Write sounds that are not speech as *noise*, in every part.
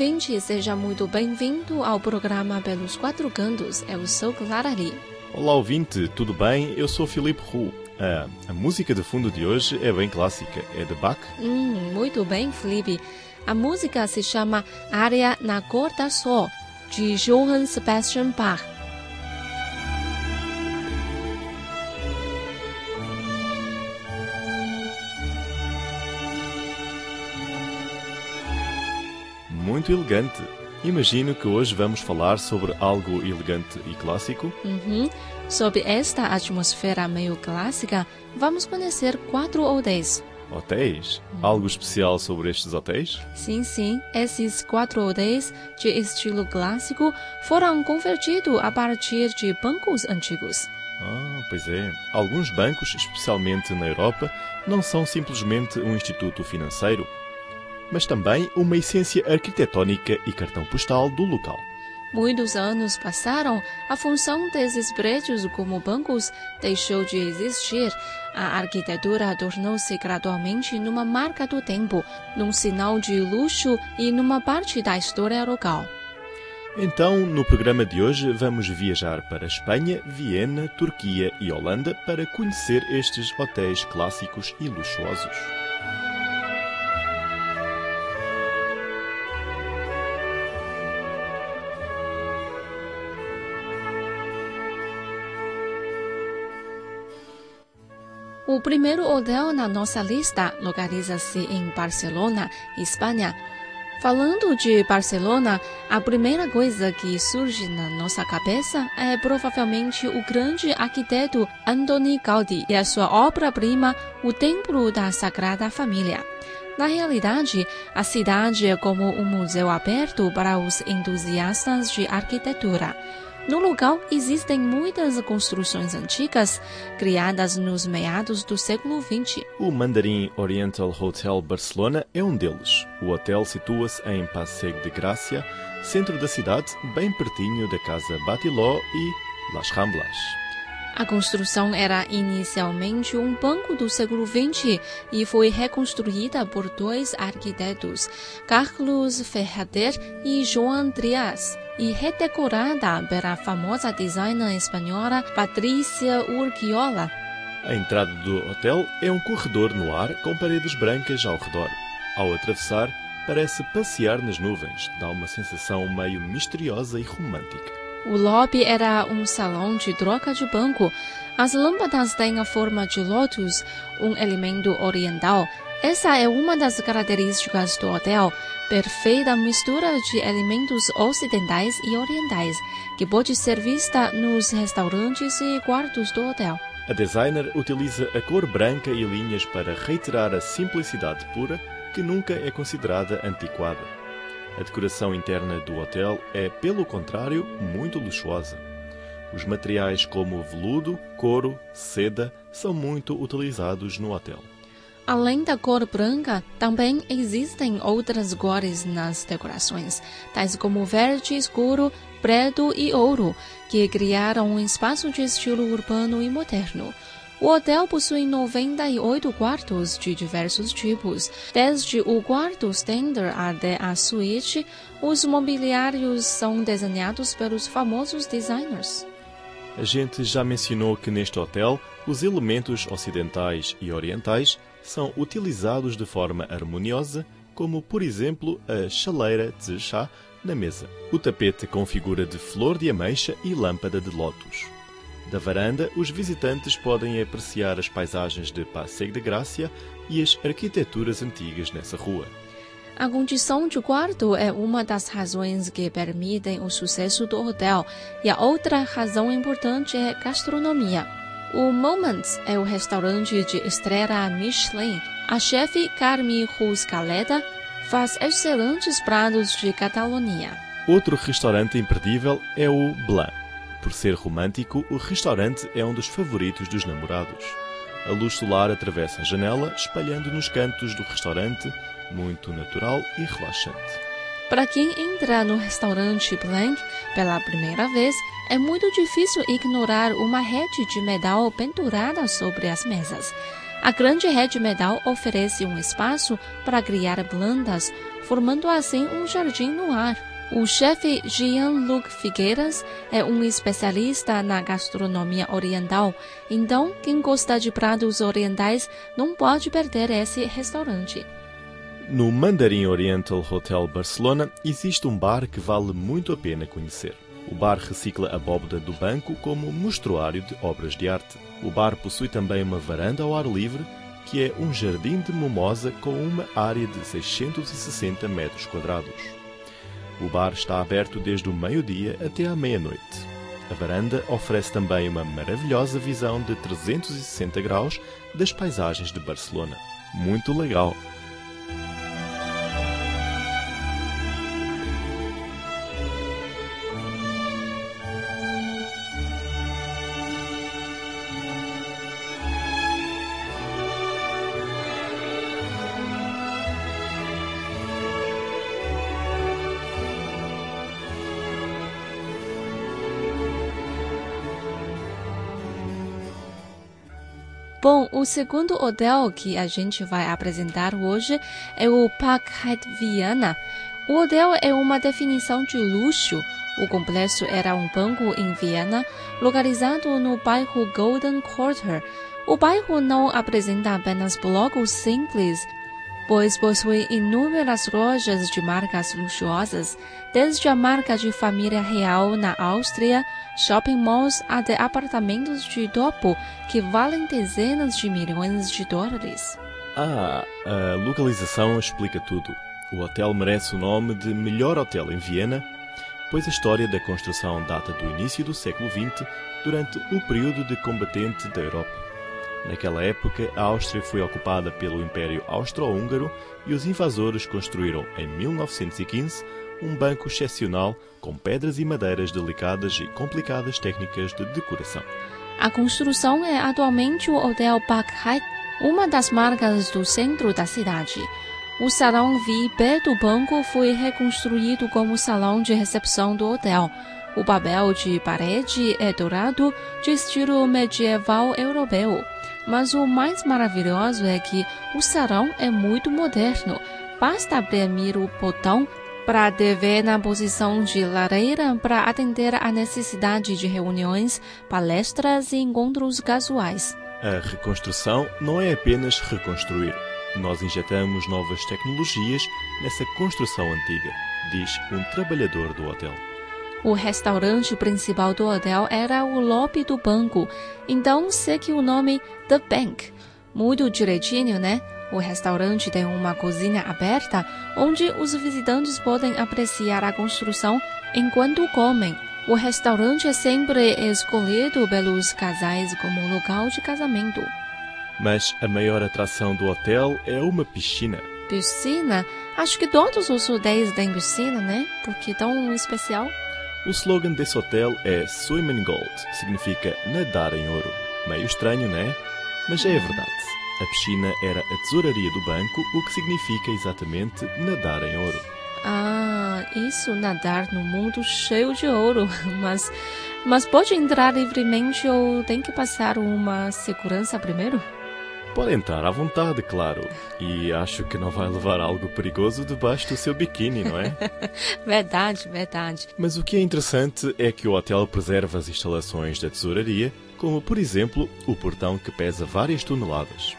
Ouvinte, seja muito bem-vindo ao programa Pelos Quatro Cantos. Eu sou Clara Lee. Olá, ouvinte, tudo bem? Eu sou Filipe Hu. Ah, a música de fundo de hoje é bem clássica, é de Bach. Hum, muito bem, Felipe. A música se chama Área na Cor da Sol, de Johann Sebastian Bach. Muito elegante. Imagino que hoje vamos falar sobre algo elegante e clássico. Uhum. Sob esta atmosfera meio clássica, vamos conhecer quatro hotéis. Hotéis? Algo especial sobre estes hotéis? Sim, sim. Esses quatro hotéis de estilo clássico foram convertidos a partir de bancos antigos. Ah, pois é. Alguns bancos, especialmente na Europa, não são simplesmente um instituto financeiro, mas também uma essência arquitetónica e cartão postal do local. Muitos anos passaram, a função desses prédios como bancos deixou de existir. A arquitetura tornou-se gradualmente numa marca do tempo, num sinal de luxo e numa parte da história local. Então, no programa de hoje, vamos viajar para Espanha, Viena, Turquia e Holanda para conhecer estes hotéis clássicos e luxuosos. O primeiro hotel na nossa lista localiza-se em Barcelona, Espanha. Falando de Barcelona, a primeira coisa que surge na nossa cabeça é provavelmente o grande arquiteto Antoni Gaudí e a sua obra-prima, o Templo da Sagrada Família. Na realidade, a cidade é como um museu aberto para os entusiastas de arquitetura. No local existem muitas construções antigas criadas nos meados do século XX. O Mandarim Oriental Hotel Barcelona é um deles. O hotel situa-se em Passeig de Gracia, centro da cidade, bem pertinho da Casa Batiló e Las Ramblas. A construção era inicialmente um banco do século XX e foi reconstruída por dois arquitetos, Carlos Ferrader e João Trias e redecorada pela famosa designer espanhola Patrícia Urquiola. A entrada do hotel é um corredor no ar com paredes brancas ao redor. Ao atravessar, parece passear nas nuvens, dá uma sensação meio misteriosa e romântica. O lobby era um salão de troca de banco. As lâmpadas têm a forma de lótus, um elemento oriental. Essa é uma das características do hotel, perfeita mistura de elementos ocidentais e orientais, que pode ser vista nos restaurantes e quartos do hotel. A designer utiliza a cor branca e linhas para reiterar a simplicidade pura, que nunca é considerada antiquada. A decoração interna do hotel é, pelo contrário, muito luxuosa. Os materiais como veludo, couro, seda são muito utilizados no hotel. Além da cor branca, também existem outras cores nas decorações, tais como verde escuro, preto e ouro, que criaram um espaço de estilo urbano e moderno. O hotel possui 98 quartos de diversos tipos, desde o quarto standard até a suíte. Os mobiliários são desenhados pelos famosos designers. A gente já mencionou que neste hotel os elementos ocidentais e orientais são utilizados de forma harmoniosa, como por exemplo a chaleira de chá na mesa, o tapete com figura de flor de ameixa e lâmpada de lótus. Da varanda, os visitantes podem apreciar as paisagens de Passeio de Gracia e as arquiteturas antigas nessa rua. A condição de quarto é uma das razões que permitem o sucesso do hotel, e a outra razão importante é gastronomia. O Moments é o restaurante de estrela Michelin. A chefe Carme Ruscaleta faz excelentes pratos de Catalunha. Outro restaurante imperdível é o Blanc. Por ser romântico, o restaurante é um dos favoritos dos namorados. A luz solar atravessa a janela, espalhando nos cantos do restaurante, muito natural e relaxante. Para quem entra no restaurante Blank pela primeira vez, é muito difícil ignorar uma rede de metal pendurada sobre as mesas. A grande rede metal oferece um espaço para criar plantas, formando assim um jardim no ar. O chefe Jean-Luc Figueiras é um especialista na gastronomia oriental, então quem gosta de pratos orientais não pode perder esse restaurante. No Mandarim Oriental Hotel Barcelona existe um bar que vale muito a pena conhecer. O bar recicla a abóbora do banco como mostruário de obras de arte. O bar possui também uma varanda ao ar livre, que é um jardim de mimosa com uma área de 660 metros quadrados. O bar está aberto desde o meio-dia até à meia-noite. A varanda oferece também uma maravilhosa visão de 360 graus das paisagens de Barcelona. Muito legal! Bom, o segundo hotel que a gente vai apresentar hoje é o Park Hyatt Viana. O hotel é uma definição de luxo. O complexo era um banco em Viena, localizado no bairro Golden Quarter. O bairro não apresenta apenas blocos simples, pois possui inúmeras lojas de marcas luxuosas, desde a marca de família real na Áustria, shopping malls até apartamentos de topo que valem dezenas de milhões de dólares. Ah, a localização explica tudo. O hotel merece o nome de melhor hotel em Viena, pois a história da construção data do início do século XX, durante o período de combatente da Europa. Naquela época, a Áustria foi ocupada pelo Império Austro-Húngaro e os invasores construíram, em 1915, um banco excepcional com pedras e madeiras delicadas e complicadas técnicas de decoração. A construção é atualmente o Hotel Park Hyatt, uma das marcas do centro da cidade. O salão VIP do banco foi reconstruído como salão de recepção do hotel. O papel de parede é dourado, de estilo medieval europeu. Mas o mais maravilhoso é que o salão é muito moderno. Basta abrir o botão para dever na posição de lareira para atender à necessidade de reuniões, palestras e encontros casuais. A reconstrução não é apenas reconstruir. Nós injetamos novas tecnologias nessa construção antiga, diz um trabalhador do hotel. O restaurante principal do hotel era o lobby do banco, então sei que o nome The Bank. Muito direitinho, né? O restaurante tem uma cozinha aberta onde os visitantes podem apreciar a construção enquanto comem. O restaurante é sempre escolhido pelos casais como local de casamento. Mas a maior atração do hotel é uma piscina. Piscina? Acho que todos os hotéis têm piscina, né? Porque tão especial. O slogan desse hotel é Swim in Gold, significa nadar em ouro. Meio estranho, né? Mas é a verdade. A piscina era a tesouraria do banco, o que significa exatamente nadar em ouro. Ah, isso nadar no mundo cheio de ouro. *laughs* Mas, mas pode entrar livremente ou tem que passar uma segurança primeiro? Pode entrar à vontade, claro. E acho que não vai levar algo perigoso debaixo do seu biquíni, não é? *laughs* verdade, verdade. Mas o que é interessante é que o hotel preserva as instalações da tesouraria, como por exemplo o portão que pesa várias toneladas.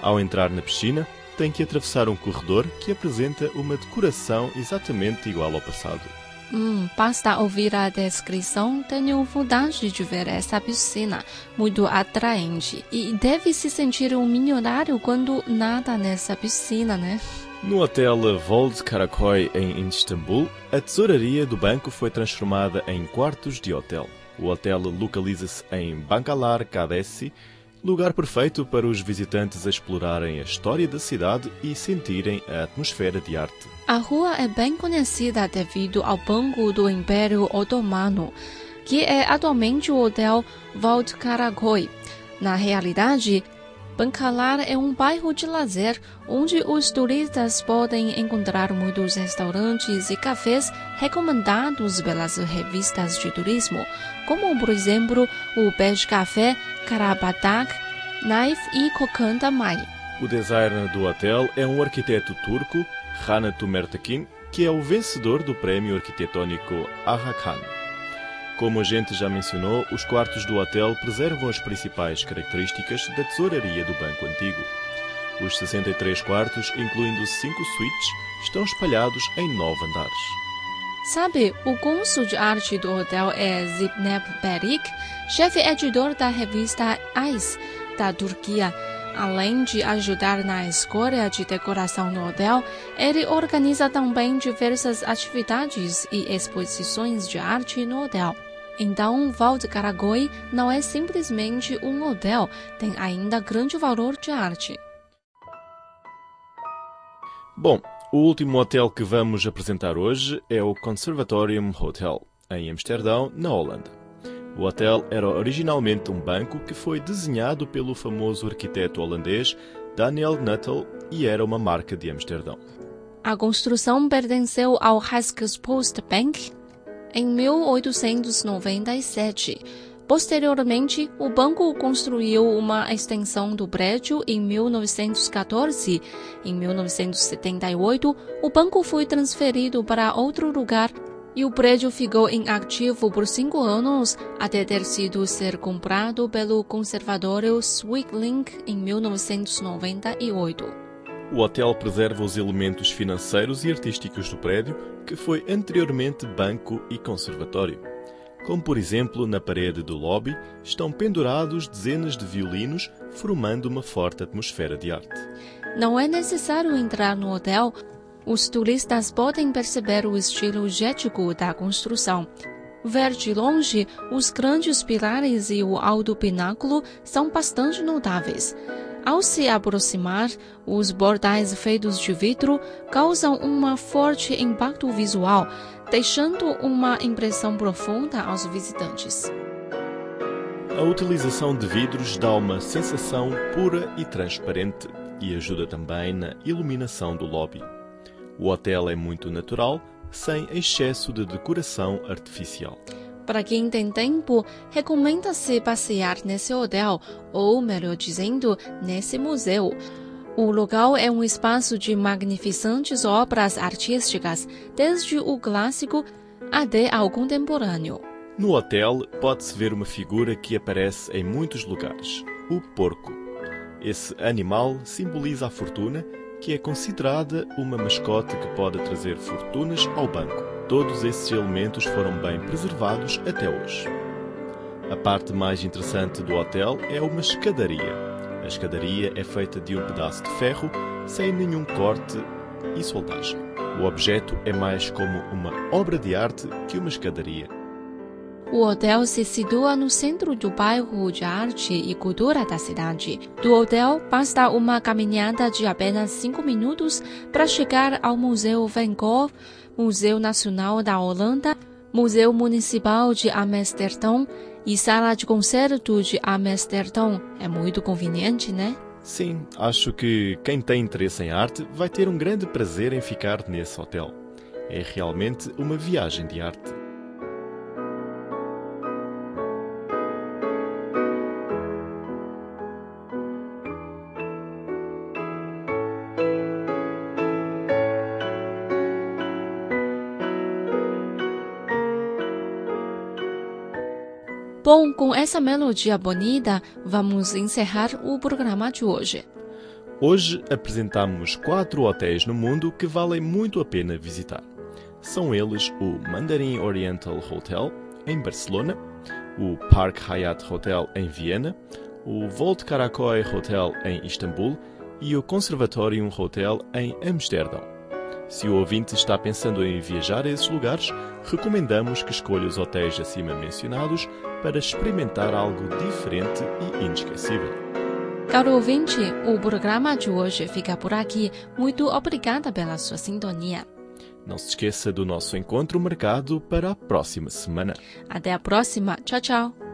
Ao entrar na piscina, tem que atravessar um corredor que apresenta uma decoração exatamente igual ao passado. Hum, basta ouvir a descrição, tenho vontade de ver essa piscina, muito atraente. E deve se sentir um milionário quando nada nessa piscina, né? No hotel Vold Karakoy, em Istambul, a tesouraria do banco foi transformada em quartos de hotel. O hotel localiza-se em Bankalar Kadesi, lugar perfeito para os visitantes explorarem a história da cidade e sentirem a atmosfera de arte. A rua é bem conhecida devido ao Banco do Império Otomano, que é atualmente o Hotel Valt Karakoy. Na realidade, Bancalar é um bairro de lazer onde os turistas podem encontrar muitos restaurantes e cafés recomendados pelas revistas de turismo, como por exemplo o Beige Café, Karabatak, Knife e Kokanda Mai. O designer do hotel é um arquiteto turco, Hanatu Mertekin, que é o vencedor do prémio arquitetônico Aga Khan. Como a gente já mencionou, os quartos do hotel preservam as principais características da tesouraria do Banco Antigo. Os 63 quartos, incluindo cinco suítes, estão espalhados em nove andares. Sabe, o cônsul de arte do hotel é Zipnep Berik, chefe editor da revista Ice, da Turquia. Além de ajudar na escolha de decoração no hotel, ele organiza também diversas atividades e exposições de arte no hotel. Então, Val de Caragoi não é simplesmente um hotel, tem ainda grande valor de arte. Bom, o último hotel que vamos apresentar hoje é o Conservatorium Hotel, em Amsterdão, na Holanda. O hotel era originalmente um banco que foi desenhado pelo famoso arquiteto holandês Daniel Nuttall e era uma marca de Amsterdão. A construção pertenceu ao Post Bank, em 1897. Posteriormente, o banco construiu uma extensão do prédio em 1914. Em 1978, o banco foi transferido para outro lugar e o prédio ficou inativo por cinco anos até ter sido ser comprado pelo conservatório Swiglink em 1998. O hotel preserva os elementos financeiros e artísticos do prédio, que foi anteriormente banco e conservatório. Como, por exemplo, na parede do lobby estão pendurados dezenas de violinos, formando uma forte atmosfera de arte. Não é necessário entrar no hotel. Os turistas podem perceber o estilo jético da construção. Ver de longe, os grandes pilares e o alto pináculo são bastante notáveis. Ao se aproximar, os bordais feitos de vidro causam um forte impacto visual, deixando uma impressão profunda aos visitantes. A utilização de vidros dá uma sensação pura e transparente e ajuda também na iluminação do lobby. O hotel é muito natural, sem excesso de decoração artificial. Para quem tem tempo, recomenda-se passear nesse hotel, ou melhor dizendo, nesse museu. O local é um espaço de magnificentes obras artísticas, desde o clássico até ao contemporâneo. No hotel, pode-se ver uma figura que aparece em muitos lugares: o porco. Esse animal simboliza a fortuna, que é considerada uma mascote que pode trazer fortunas ao banco. Todos esses elementos foram bem preservados até hoje. A parte mais interessante do hotel é uma escadaria. A escadaria é feita de um pedaço de ferro sem nenhum corte e soldagem. O objeto é mais como uma obra de arte que uma escadaria. O hotel se situa no centro do bairro de arte e cultura da cidade. Do hotel, basta uma caminhada de apenas cinco minutos para chegar ao Museu Van Gogh, Museu Nacional da Holanda, Museu Municipal de Amsterdão e Sala de Concerto de Amsterdão. É muito conveniente, né? Sim, acho que quem tem interesse em arte vai ter um grande prazer em ficar nesse hotel. É realmente uma viagem de arte. Bom, com essa melodia bonita, vamos encerrar o programa de hoje. Hoje apresentamos quatro hotéis no mundo que valem muito a pena visitar. São eles o Mandarin Oriental Hotel, em Barcelona, o Park Hyatt Hotel, em Viena, o Volt Karakoy Hotel, em Istambul e o Conservatorium Hotel, em Amsterdão. Se o ouvinte está pensando em viajar a esses lugares, recomendamos que escolha os hotéis acima mencionados para experimentar algo diferente e inesquecível. Caro ouvinte, o programa de hoje fica por aqui. Muito obrigada pela sua sintonia. Não se esqueça do nosso encontro marcado para a próxima semana. Até a próxima. Tchau, tchau.